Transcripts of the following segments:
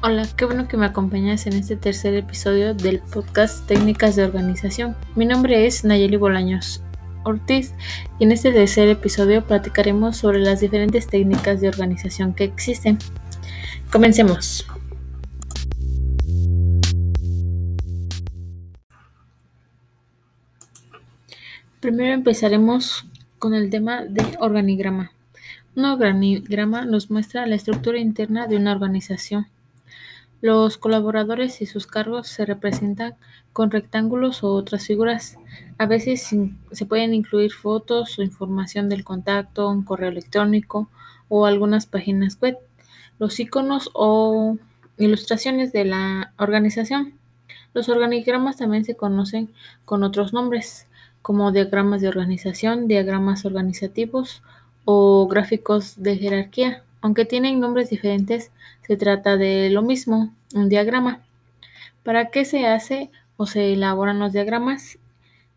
Hola, qué bueno que me acompañas en este tercer episodio del podcast Técnicas de Organización. Mi nombre es Nayeli Bolaños Ortiz y en este tercer episodio platicaremos sobre las diferentes técnicas de organización que existen. Comencemos. Primero empezaremos con el tema de organigrama. Un organigrama nos muestra la estructura interna de una organización los colaboradores y sus cargos se representan con rectángulos o otras figuras. A veces se pueden incluir fotos o información del contacto, un correo electrónico o algunas páginas web. Los iconos o ilustraciones de la organización. Los organigramas también se conocen con otros nombres, como diagramas de organización, diagramas organizativos o gráficos de jerarquía. Aunque tienen nombres diferentes, se trata de lo mismo, un diagrama. ¿Para qué se hace o se elaboran los diagramas?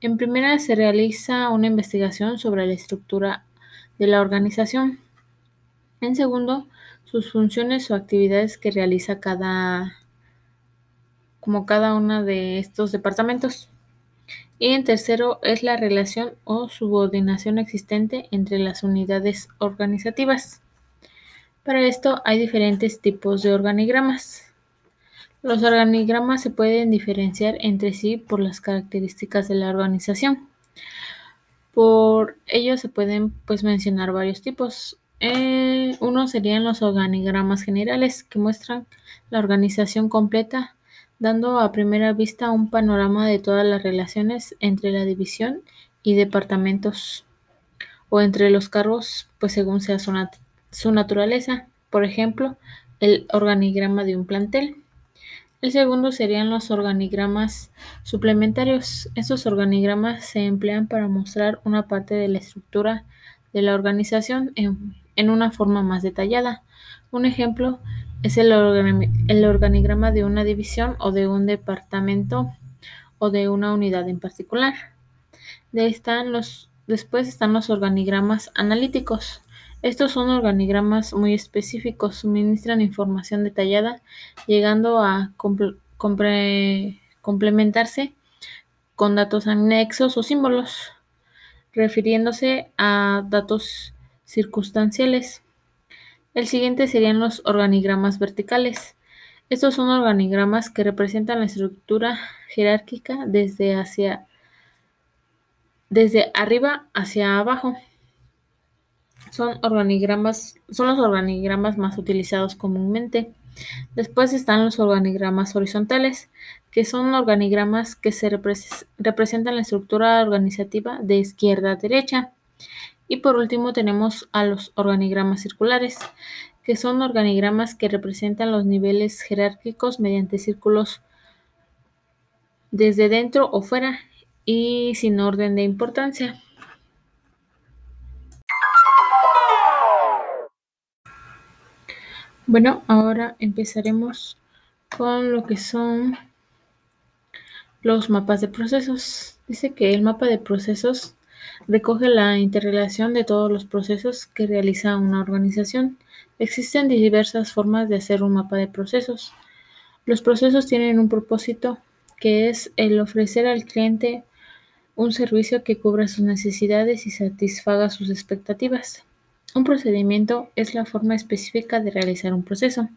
En primera se realiza una investigación sobre la estructura de la organización. En segundo, sus funciones o actividades que realiza cada como cada uno de estos departamentos. Y en tercero es la relación o subordinación existente entre las unidades organizativas. Para esto hay diferentes tipos de organigramas. Los organigramas se pueden diferenciar entre sí por las características de la organización. Por ello se pueden pues, mencionar varios tipos. Eh, uno serían los organigramas generales que muestran la organización completa, dando a primera vista un panorama de todas las relaciones entre la división y departamentos o entre los cargos, pues según sea su, su naturaleza, por ejemplo, el organigrama de un plantel. El segundo serían los organigramas suplementarios. Estos organigramas se emplean para mostrar una parte de la estructura de la organización en, una forma más detallada. Un ejemplo es el, organigrama de una división o de un departamento o de una unidad en particular. Después están los organigramas analíticos. Estos son organigramas muy específicos, suministran información detallada, llegando a complementarse con datos anexos o símbolos, refiriéndose a datos circunstanciales. El siguiente serían los organigramas verticales. Estos son organigramas que representan la estructura jerárquica desde hacia desde arriba hacia abajo son organigramas, son los organigramas más utilizados comúnmente. Después están los organigramas horizontales, que son organigramas que se representan la estructura organizativa de izquierda a derecha. Y por último tenemos a los organigramas circulares, que son organigramas que representan los niveles jerárquicos mediante círculos desde dentro o fuera y sin orden de importancia. Bueno, ahora empezaremos con lo que son los mapas de procesos. Dice que el mapa de procesos recoge la interrelación de todos los procesos que realiza una organización. Existen diversas formas de hacer un mapa de procesos. Los procesos tienen un propósito que es el ofrecer al cliente un servicio que cubra sus necesidades y satisfaga sus expectativas. Un procedimiento es la forma específica de realizar un proceso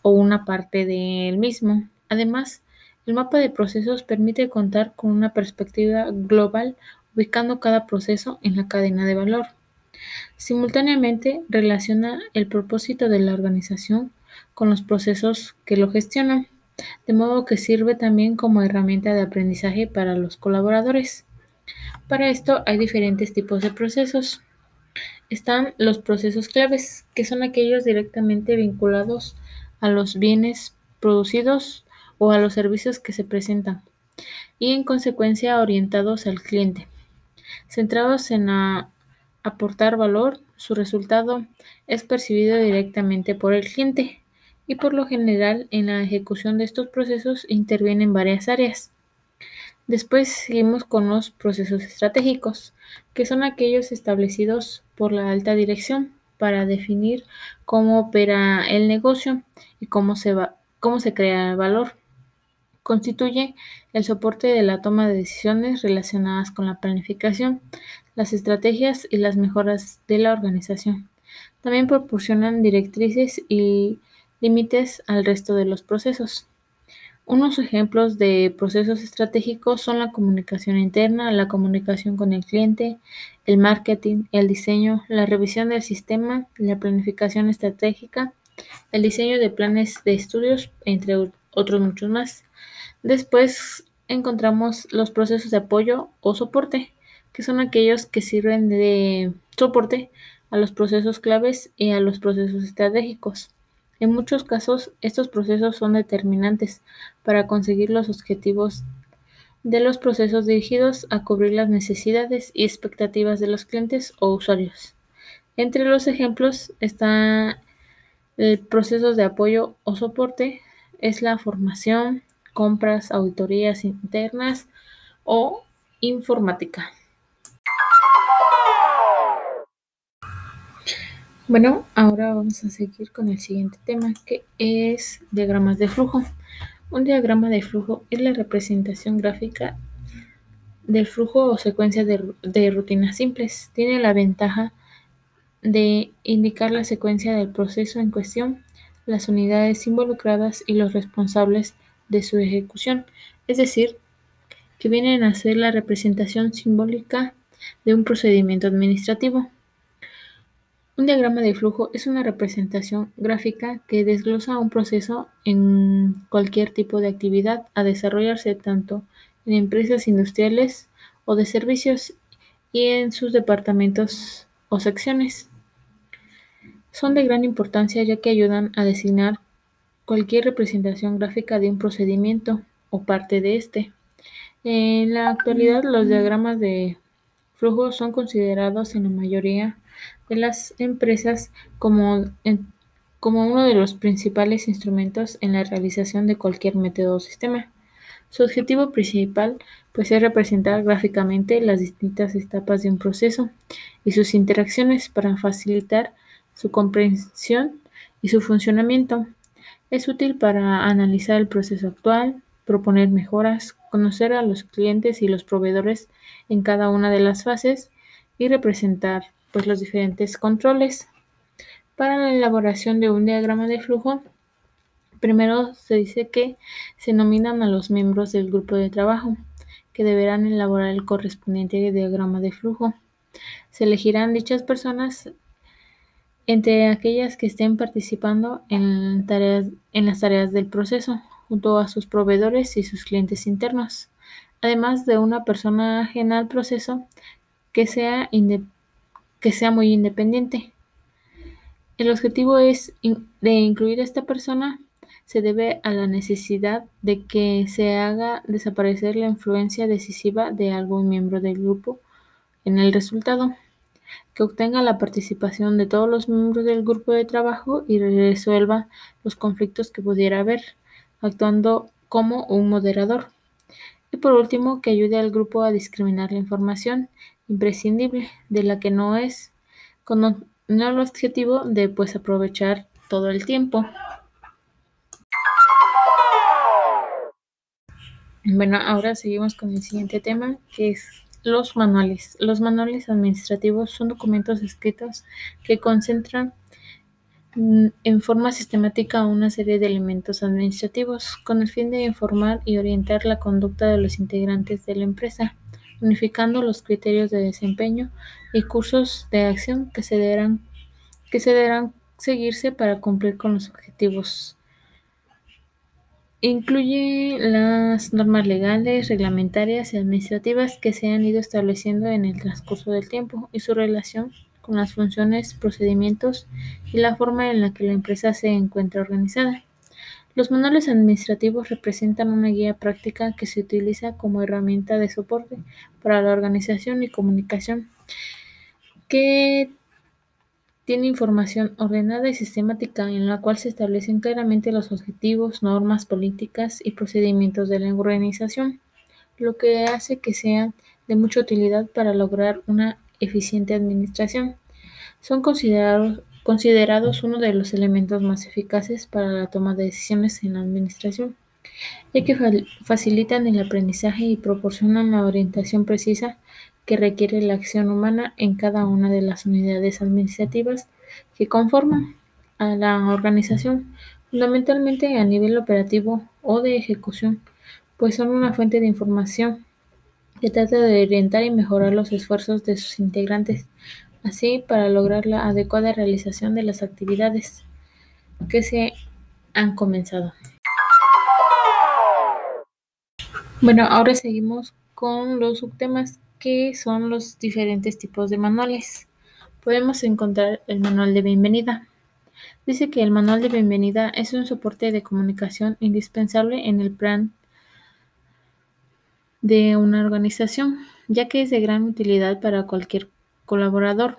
o una parte del mismo. Además, el mapa de procesos permite contar con una perspectiva global ubicando cada proceso en la cadena de valor. Simultáneamente, relaciona el propósito de la organización con los procesos que lo gestionan, de modo que sirve también como herramienta de aprendizaje para los colaboradores. Para esto hay diferentes tipos de procesos están los procesos claves, que son aquellos directamente vinculados a los bienes producidos o a los servicios que se presentan y en consecuencia orientados al cliente, centrados en aportar valor, su resultado es percibido directamente por el cliente y por lo general en la ejecución de estos procesos intervienen varias áreas. Después seguimos con los procesos estratégicos, que son aquellos establecidos por la alta dirección para definir cómo opera el negocio y cómo se crea el valor. Constituye el soporte de la toma de decisiones relacionadas con la planificación, las estrategias y las mejoras de la organización. También proporcionan directrices y límites al resto de los procesos. Unos ejemplos de procesos estratégicos son la comunicación interna, la comunicación con el cliente, el marketing, el diseño, la revisión del sistema, la planificación estratégica, el diseño de planes de estudios, entre otros muchos más. Después encontramos los procesos de apoyo o soporte, que son aquellos que sirven de soporte a los procesos claves y a los procesos estratégicos. En muchos casos, estos procesos son determinantes para conseguir los objetivos de los procesos dirigidos a cubrir las necesidades y expectativas de los clientes o usuarios. Entre los ejemplos está el proceso de apoyo o soporte, es la formación, compras, auditorías internas o informática. Bueno, ahora vamos a seguir con el siguiente tema que es diagramas de flujo. Un diagrama de flujo es la representación gráfica del flujo o secuencia de, de rutinas simples. Tiene la ventaja de indicar la secuencia del proceso en cuestión, las unidades involucradas y los responsables de su ejecución, es decir, que vienen a ser la representación simbólica de un procedimiento administrativo. Un diagrama de flujo es una representación gráfica que desglosa un proceso en cualquier tipo de actividad a desarrollarse tanto en empresas industriales o de servicios y en sus departamentos o secciones. Son de gran importancia ya que ayudan a designar cualquier representación gráfica de un procedimiento o parte de este. En la actualidad, los diagramas de flujo son considerados en la mayoría las empresas como, como uno de los principales instrumentos en la realización de cualquier método o sistema. Su objetivo principal pues, es representar gráficamente las distintas etapas de un proceso y sus interacciones para facilitar su comprensión y su funcionamiento. Es útil para analizar el proceso actual, proponer mejoras, conocer a los clientes y los proveedores en cada una de las fases y representar pues, los diferentes controles. Para la elaboración de un diagrama de flujo, primero se dice que se nominan a los miembros del grupo de trabajo, que deberán elaborar el correspondiente diagrama de flujo. Se elegirán dichas personas entre aquellas que estén participando en, en las tareas del proceso, junto a sus proveedores y sus clientes internos, además de una persona ajena al proceso que sea, que sea muy independiente. El objetivo es de incluir a esta persona se debe a la necesidad de que se haga desaparecer la influencia decisiva de algún miembro del grupo en el resultado que obtenga la participación de todos los miembros del grupo de trabajo y resuelva los conflictos que pudiera haber, actuando como un moderador. Y por último, que ayude al grupo a discriminar la información imprescindible de la que no es, con el objetivo de pues aprovechar todo el tiempo. Bueno, ahora seguimos con el siguiente tema, que es los manuales. Los manuales administrativos son documentos escritos que concentran mm, en forma sistemática una serie de elementos administrativos con el fin de informar y orientar la conducta de los integrantes de la empresa, unificando los criterios de desempeño y cursos de acción que se deberán, que se deberán seguirse para cumplir con los objetivos Incluye las normas legales, reglamentarias y administrativas que se han ido estableciendo en el transcurso del tiempo y su relación con las funciones, procedimientos y la forma en la que la empresa se encuentra organizada. Los manuales administrativos representan una guía práctica que se utiliza como herramienta de soporte para la organización y comunicación que tiene información ordenada y sistemática en la cual se establecen claramente los objetivos, normas, políticas y procedimientos de la organización, lo que hace que sean de mucha utilidad para lograr una eficiente administración. Son considerados considerados uno de los elementos más eficaces para la toma de decisiones en la administración, ya que facilitan el aprendizaje y proporcionan la orientación precisa que requiere la acción humana en cada una de las unidades administrativas que conforman a la organización, fundamentalmente a nivel operativo o de ejecución, pues son una fuente de información que trata de orientar y mejorar los esfuerzos de sus integrantes, así para lograr la adecuada realización de las actividades que se han comenzado. Bueno, ahora seguimos con los subtemas que son los diferentes tipos de manuales. Podemos encontrar el manual de bienvenida. Dice que el manual de bienvenida es un soporte de comunicación indispensable en el plan de una organización, ya que es de gran utilidad para cualquier colaborador,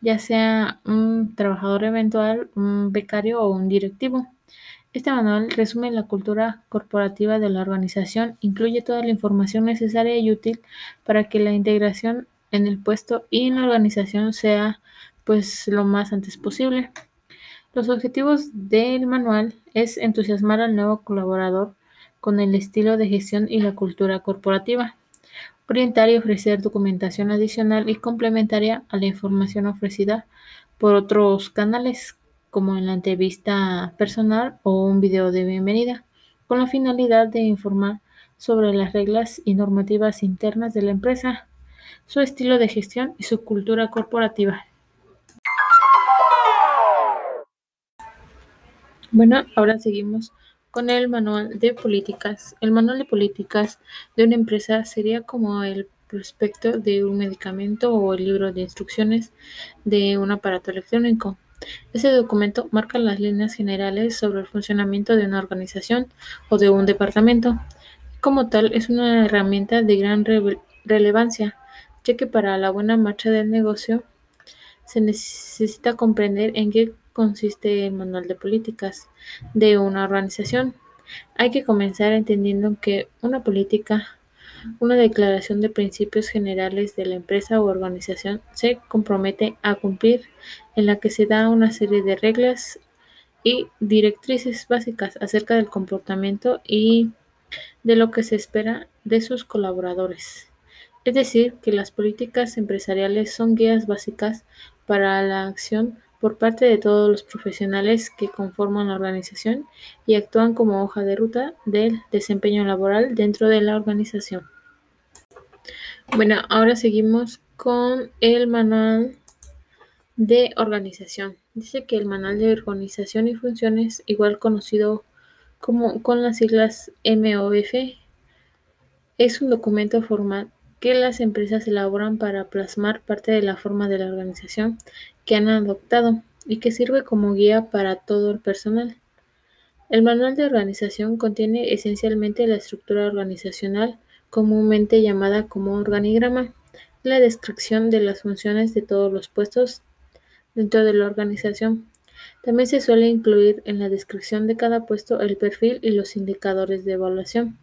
ya sea un trabajador eventual, un becario o un directivo. Este manual resume la cultura corporativa de la organización, incluye toda la información necesaria y útil para que la integración en el puesto y en la organización sea pues lo más antes posible. Los objetivos del manual es entusiasmar al nuevo colaborador con el estilo de gestión y la cultura corporativa, orientar y ofrecer documentación adicional y complementaria a la información ofrecida por otros canales como en la entrevista personal o un video de bienvenida, con la finalidad de informar sobre las reglas y normativas internas de la empresa, su estilo de gestión y su cultura corporativa. Bueno, ahora seguimos con el manual de políticas. El manual de políticas de una empresa sería como el prospecto de un medicamento o el libro de instrucciones de un aparato electrónico. Ese documento marca las líneas generales sobre el funcionamiento de una organización o de un departamento. Como tal, es una herramienta de gran relevancia, ya que para la buena marcha del negocio se necesita comprender en qué consiste el manual de políticas de una organización. Hay que comenzar entendiendo que una política una declaración de principios generales de la empresa o organización se compromete a cumplir, en la que se da una serie de reglas y directrices básicas acerca del comportamiento y de lo que se espera de sus colaboradores. Es decir, que las políticas empresariales son guías básicas para la acción por parte de todos los profesionales que conforman la organización y actúan como hoja de ruta del desempeño laboral dentro de la organización. Bueno, ahora seguimos con el manual de organización. Dice que el manual de organización y funciones, igual conocido como con las siglas MOF, es un documento formal que las empresas elaboran para plasmar parte de la forma de la organización que han adoptado y que sirve como guía para todo el personal. El manual de organización contiene esencialmente la estructura organizacional comúnmente llamada como organigrama, la descripción de las funciones de todos los puestos dentro de la organización. También se suele incluir en la descripción de cada puesto el perfil y los indicadores de evaluación.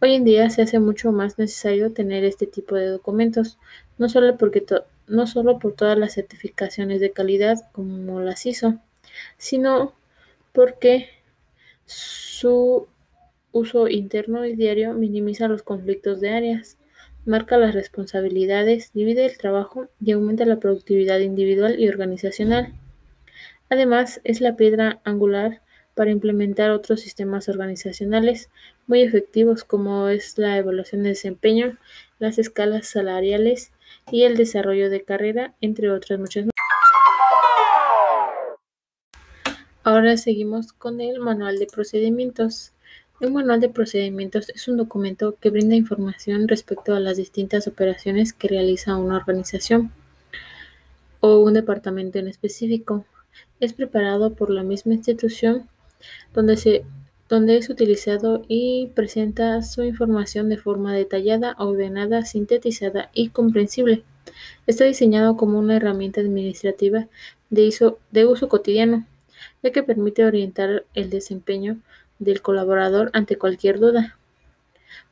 Hoy en día se hace mucho más necesario tener este tipo de documentos, no solo, porque no solo por todas las certificaciones de calidad como las hizo, sino porque su uso interno y diario minimiza los conflictos de áreas, marca las responsabilidades, divide el trabajo y aumenta la productividad individual y organizacional. Además, es la piedra angular para implementar otros sistemas organizacionales muy efectivos como es la evaluación de desempeño, las escalas salariales y el desarrollo de carrera, entre otras muchas. Ahora seguimos con el manual de procedimientos. Un manual de procedimientos es un documento que brinda información respecto a las distintas operaciones que realiza una organización o un departamento en específico. Es preparado por la misma institución donde, se, donde es utilizado y presenta su información de forma detallada, ordenada, sintetizada y comprensible. Está diseñado como una herramienta administrativa de, uso cotidiano, ya que permite orientar el desempeño del colaborador ante cualquier duda.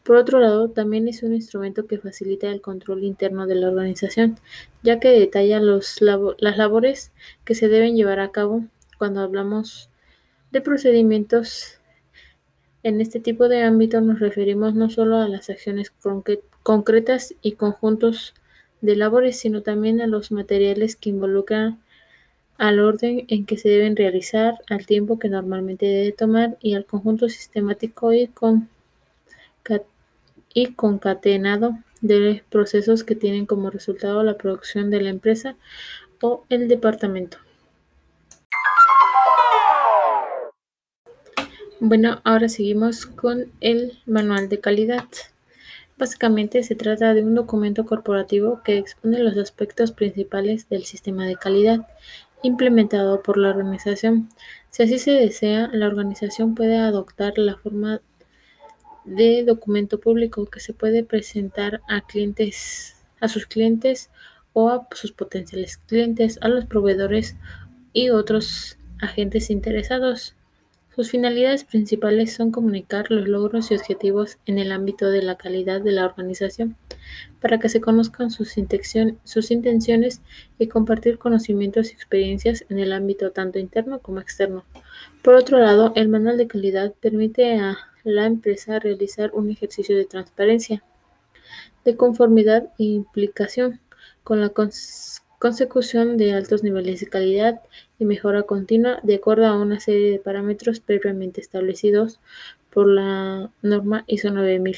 Por otro lado, también es un instrumento que facilita el control interno de la organización, ya que detalla las labores que se deben llevar a cabo cuando hablamos de procedimientos. En este tipo de ámbito nos referimos no solo a las acciones concretas y conjuntos de labores, sino también a los materiales que involucran al orden en que se deben realizar, al tiempo que normalmente debe tomar y al conjunto sistemático y y concatenado de procesos que tienen como resultado la producción de la empresa o el departamento. Bueno, ahora seguimos con el manual de calidad. Básicamente se trata de un documento corporativo que expone los aspectos principales del sistema de calidad implementado por la organización. Si así se desea, la organización puede adoptar la forma de documento público que se puede presentar a clientes, a sus clientes o a sus potenciales clientes, a los proveedores y otros agentes interesados. Sus finalidades principales son comunicar los logros y objetivos en el ámbito de la calidad de la organización, para que se conozcan sus, intenciones y compartir conocimientos y experiencias en el ámbito tanto interno como externo. Por otro lado, el manual de calidad permite a la empresa realizar un ejercicio de transparencia, de conformidad e implicación con la consecución de altos niveles de calidad y mejora continua de acuerdo a una serie de parámetros previamente establecidos por la norma ISO 9000.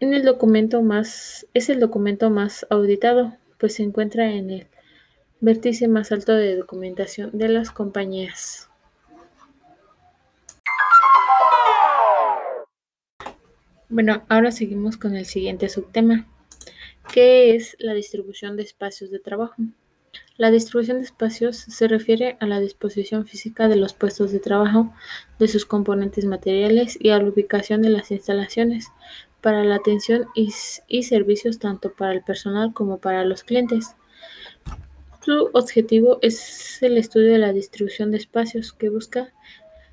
En el documento más, es el documento más auditado, pues se encuentra en el vértice más alto de documentación de las compañías. Bueno, ahora seguimos con el siguiente subtema, que es la distribución de espacios de trabajo. La distribución de espacios se refiere a la disposición física de los puestos de trabajo, de sus componentes materiales y a la ubicación de las instalaciones para la atención y, y servicios tanto para el personal como para los clientes. Su objetivo es el estudio de la distribución de espacios que busca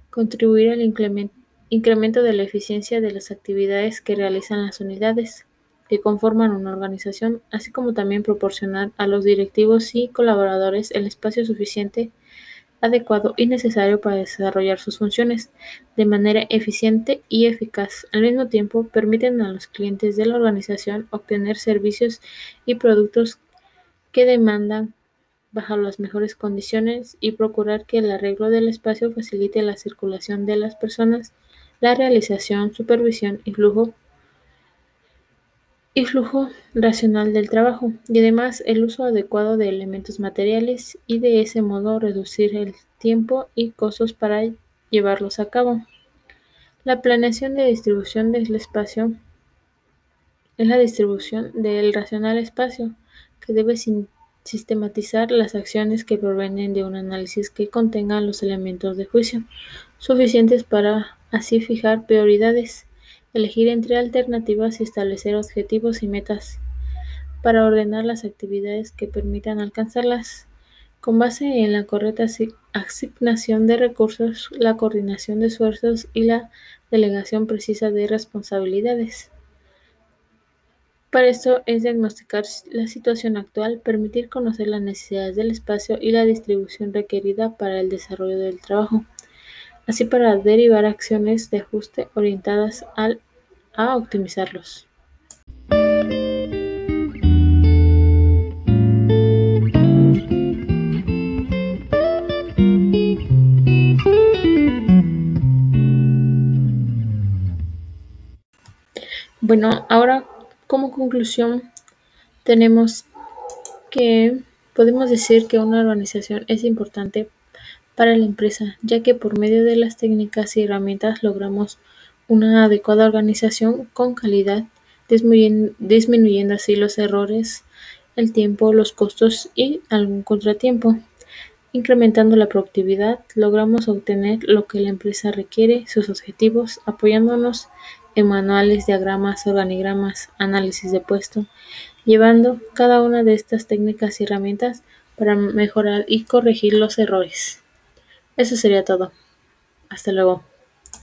contribuir al Incremento de la eficiencia de las actividades que realizan las unidades que conforman una organización, así como también proporcionar a los directivos y colaboradores el espacio suficiente, adecuado y necesario para desarrollar sus funciones de manera eficiente y eficaz. Al mismo tiempo, permiten a los clientes de la organización obtener servicios y productos que demandan bajo las mejores condiciones y procurar que el arreglo del espacio facilite la circulación de las personas la realización, supervisión y flujo y flujo racional del trabajo, y además el uso adecuado de elementos materiales y de ese modo reducir el tiempo y costos para llevarlos a cabo. La planeación de distribución del espacio es la distribución del racional espacio que debe sistematizar las acciones que provienen de un análisis que contenga los elementos de juicio suficientes para así fijar prioridades, elegir entre alternativas y establecer objetivos y metas para ordenar las actividades que permitan alcanzarlas. Con base en la correcta asignación de recursos, la coordinación de esfuerzos y la delegación precisa de responsabilidades. Para esto es diagnosticar la situación actual, permitir conocer las necesidades del espacio y la distribución requerida para el desarrollo del trabajo así para derivar acciones de ajuste orientadas al, a optimizarlos. Bueno, ahora como conclusión tenemos que podemos decir que una organización es importante para la empresa, ya que por medio de las técnicas y herramientas logramos una adecuada organización con calidad, disminuyendo así los errores, el tiempo, los costos y algún contratiempo. Incrementando la productividad, logramos obtener lo que la empresa requiere, sus objetivos, apoyándonos en manuales, diagramas, organigramas, análisis de puesto, llevando cada una de estas técnicas y herramientas para mejorar y corregir los errores. Eso sería todo. Hasta luego.